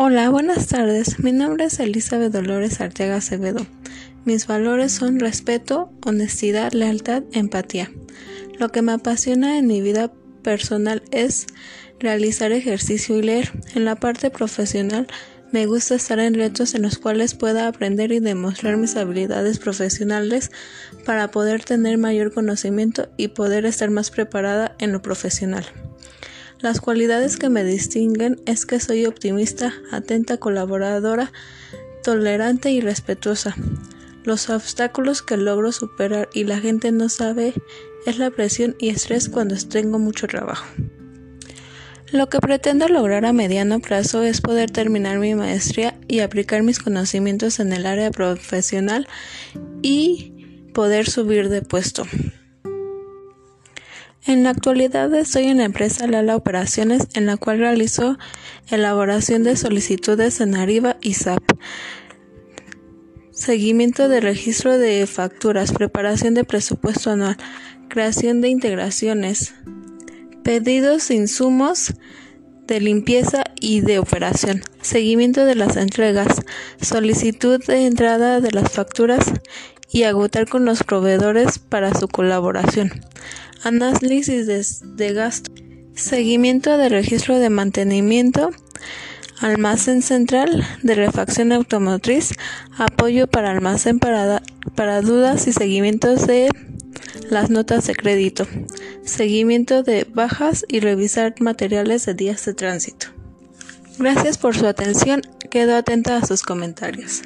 Hola, buenas tardes. Mi nombre es Elizabeth Dolores Arteaga Acevedo. Mis valores son respeto, honestidad, lealtad, empatía. Lo que me apasiona en mi vida personal es realizar ejercicio y leer. En la parte profesional me gusta estar en retos en los cuales pueda aprender y demostrar mis habilidades profesionales para poder tener mayor conocimiento y poder estar más preparada en lo profesional. Las cualidades que me distinguen es que soy optimista, atenta, colaboradora, tolerante y respetuosa. Los obstáculos que logro superar y la gente no sabe es la presión y estrés cuando tengo mucho trabajo. Lo que pretendo lograr a mediano plazo es poder terminar mi maestría y aplicar mis conocimientos en el área profesional y poder subir de puesto. En la actualidad estoy en la empresa Lala Operaciones en la cual realizo elaboración de solicitudes en Arriba y SAP, seguimiento de registro de facturas, preparación de presupuesto anual, creación de integraciones, pedidos de insumos de limpieza y de operación, seguimiento de las entregas, solicitud de entrada de las facturas y agotar con los proveedores para su colaboración análisis de, gasto, seguimiento de registro de mantenimiento, almacén central de refacción automotriz, apoyo para almacén para, para dudas y seguimientos de las notas de crédito, seguimiento de bajas y revisar materiales de días de tránsito. Gracias por su atención, quedo atenta a sus comentarios.